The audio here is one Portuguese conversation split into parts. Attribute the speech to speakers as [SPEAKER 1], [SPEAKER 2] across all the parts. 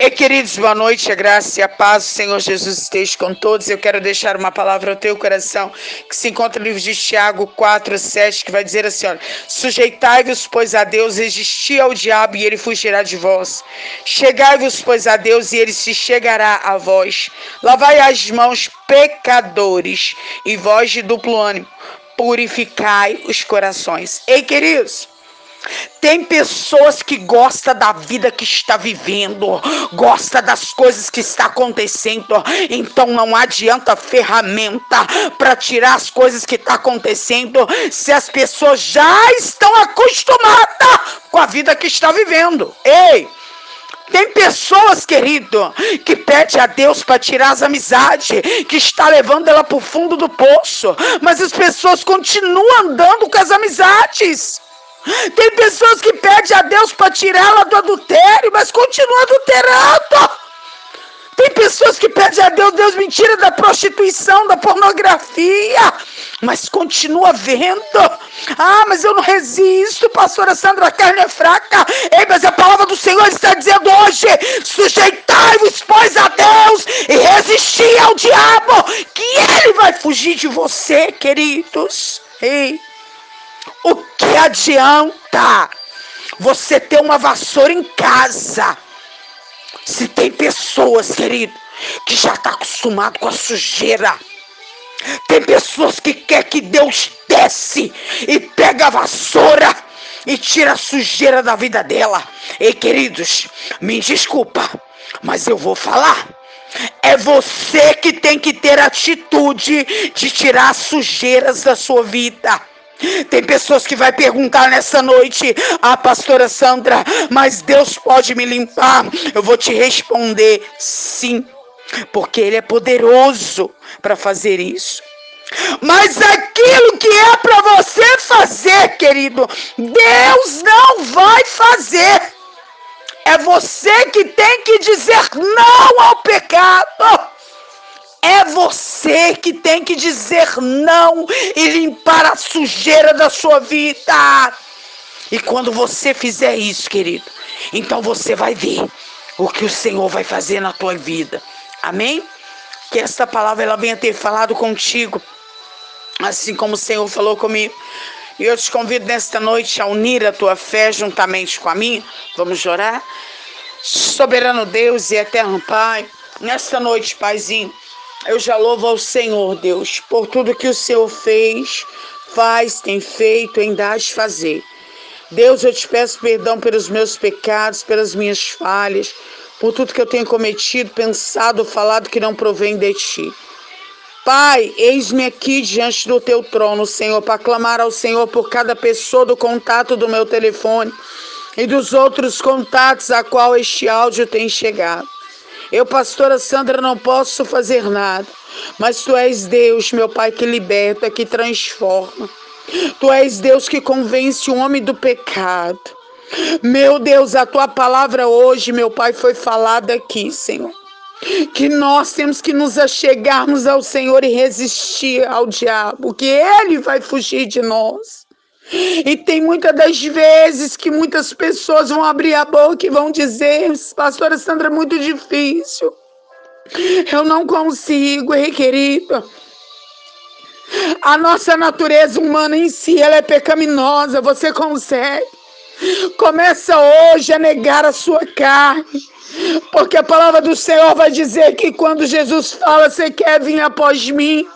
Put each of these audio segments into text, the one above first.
[SPEAKER 1] E queridos, boa noite, a graça e a paz do Senhor Jesus esteja com todos. Eu quero deixar uma palavra ao teu coração que se encontra no livro de Tiago 4, 7, que vai dizer assim: olha, sujeitai-vos, pois a Deus, resisti ao diabo e ele fugirá de vós. Chegai-vos, pois a Deus, e ele se chegará a vós. Lavai as mãos, pecadores, e vós de duplo ânimo, purificai os corações. Ei, queridos. Tem pessoas que gostam da vida que está vivendo, gosta das coisas que está acontecendo, então não adianta ferramenta para tirar as coisas que está acontecendo, se as pessoas já estão acostumadas com a vida que está vivendo. Ei, tem pessoas, querido, que pede a Deus para tirar as amizades, que está levando ela para o fundo do poço, mas as pessoas continuam andando com as amizades. Tem pessoas que pedem a Deus para tirá-la do adultério, mas continua adulterando. Tem pessoas que pedem a Deus, Deus me tira da prostituição, da pornografia, mas continua vendo. Ah, mas eu não resisto, pastora Sandra, a carne é fraca. Ei, mas a palavra do Senhor está dizendo hoje: sujeitai-vos, pois, a Deus e resisti ao diabo, que ele vai fugir de você, queridos. Ei. Que adianta você ter uma vassoura em casa? Se tem pessoas, querido, que já está acostumado com a sujeira. Tem pessoas que quer que Deus desce e pega a vassoura e tira a sujeira da vida dela. Ei, queridos, me desculpa, mas eu vou falar. É você que tem que ter atitude de tirar as sujeiras da sua vida. Tem pessoas que vai perguntar nessa noite, a ah, pastora Sandra, mas Deus pode me limpar? Eu vou te responder sim, porque Ele é poderoso para fazer isso. Mas aquilo que é para você fazer, querido, Deus não vai fazer. É você que tem que dizer não ao pecado. É você que tem que dizer não e limpar a sujeira da sua vida. E quando você fizer isso, querido, então você vai ver o que o Senhor vai fazer na tua vida. Amém? Que esta palavra ela venha ter falado contigo, assim como o Senhor falou comigo. E eu te convido nesta noite a unir a tua fé juntamente com a minha. Vamos orar? Soberano Deus e eterno Pai, nesta noite, Paizinho. Eu já louvo ao Senhor, Deus, por tudo que o Senhor fez, faz, tem feito, ainda de fazer. Deus, eu te peço perdão pelos meus pecados, pelas minhas falhas, por tudo que eu tenho cometido, pensado, falado que não provém de ti. Pai, eis-me aqui diante do teu trono, Senhor, para clamar ao Senhor por cada pessoa do contato do meu telefone e dos outros contatos a qual este áudio tem chegado. Eu, pastora Sandra, não posso fazer nada, mas tu és Deus, meu Pai, que liberta, que transforma. Tu és Deus que convence o homem do pecado. Meu Deus, a tua palavra hoje, meu Pai, foi falada aqui, Senhor. Que nós temos que nos achegarmos ao Senhor e resistir ao diabo, que ele vai fugir de nós. E tem muitas das vezes que muitas pessoas vão abrir a boca e vão dizer: Pastora Sandra, é muito difícil. Eu não consigo, hein, querida. A nossa natureza humana em si, ela é pecaminosa. Você consegue. Começa hoje a negar a sua carne. Porque a palavra do Senhor vai dizer que quando Jesus fala, você quer vir após mim,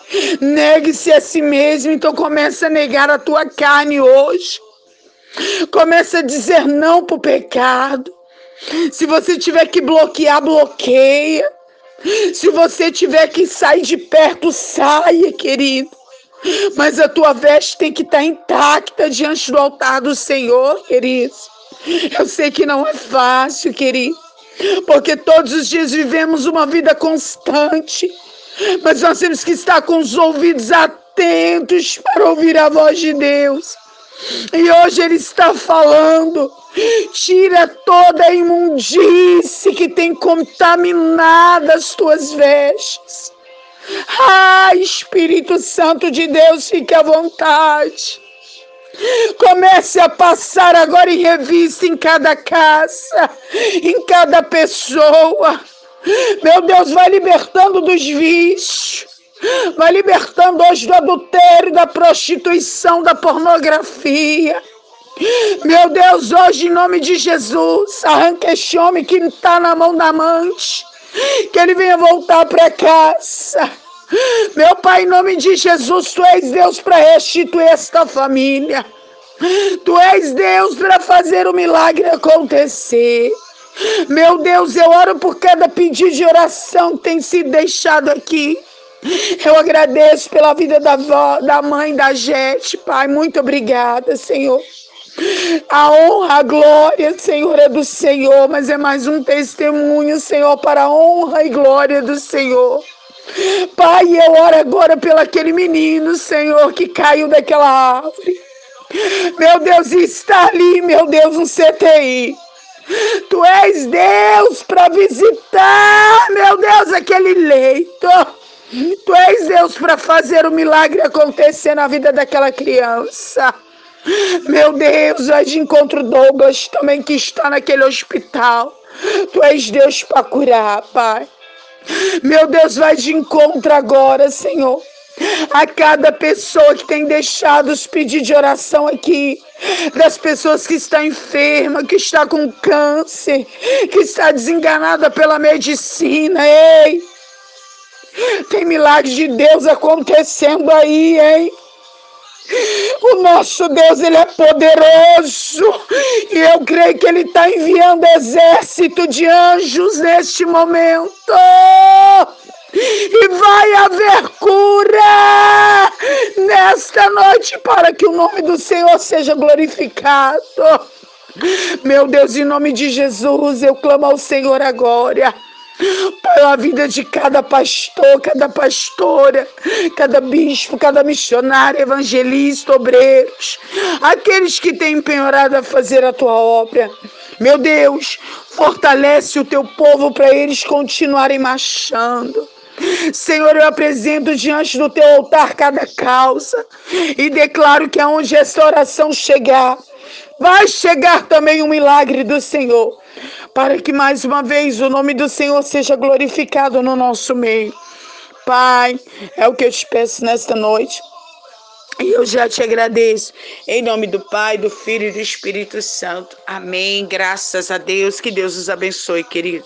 [SPEAKER 1] negue-se a si mesmo. Então começa a negar a tua carne hoje. Começa a dizer não para o pecado. Se você tiver que bloquear, bloqueia. Se você tiver que sair de perto, saia, querido. Mas a tua veste tem que estar intacta diante do altar do Senhor, querido. Eu sei que não é fácil, querido porque todos os dias vivemos uma vida constante, mas nós temos que estar com os ouvidos atentos para ouvir a voz de Deus. E hoje Ele está falando: tira toda a imundície que tem contaminado as tuas vestes. Ah, Espírito Santo de Deus, fique à vontade. Comece a passar agora em revista em cada casa, em cada pessoa. Meu Deus, vai libertando dos vícios. Vai libertando hoje do adultério, da prostituição, da pornografia. Meu Deus, hoje em nome de Jesus, arranca este homem que está na mão da amante. Que ele venha voltar para casa. Meu Pai, em nome de Jesus, Tu és Deus para restituir esta família. Tu és Deus para fazer o milagre acontecer. Meu Deus, eu oro por cada pedido de oração que tem sido deixado aqui. Eu agradeço pela vida da, avó, da mãe da Jete, Pai. Muito obrigada, Senhor. A honra, a glória, Senhor, é do Senhor, mas é mais um testemunho, Senhor, para a honra e glória do Senhor. Pai, eu oro agora pelo aquele menino, Senhor, que caiu daquela árvore. Meu Deus, está ali, meu Deus, um CTI. Tu és Deus para visitar, meu Deus, aquele leito. Tu és Deus para fazer o milagre acontecer na vida daquela criança. Meu Deus, vai de encontro Douglas também que está naquele hospital. Tu és Deus para curar, Pai. Meu Deus, vai de encontro agora, Senhor. A cada pessoa que tem deixado os pedidos de oração aqui, das pessoas que está enferma, que está com câncer, que está desenganada pela medicina, ei. Tem milagre de Deus acontecendo aí, hein? O nosso Deus, ele é poderoso. E eu creio que ele está enviando exército de anjos neste momento. E vai haver cura nesta noite para que o nome do Senhor seja glorificado. Meu Deus, em nome de Jesus, eu clamo ao Senhor agora pela vida de cada pastor, cada pastora, cada bispo, cada missionário, evangelista, obreiros, aqueles que têm empenhorado a fazer a tua obra. Meu Deus, fortalece o teu povo para eles continuarem marchando. Senhor, eu apresento diante do teu altar cada causa e declaro que aonde essa oração chegar, vai chegar também um milagre do Senhor para que mais uma vez o nome do Senhor seja glorificado no nosso meio. Pai, é o que eu te peço nesta noite. E eu já te agradeço. Em nome do Pai, do Filho e do Espírito Santo. Amém. Graças a Deus. Que Deus os abençoe, queridos.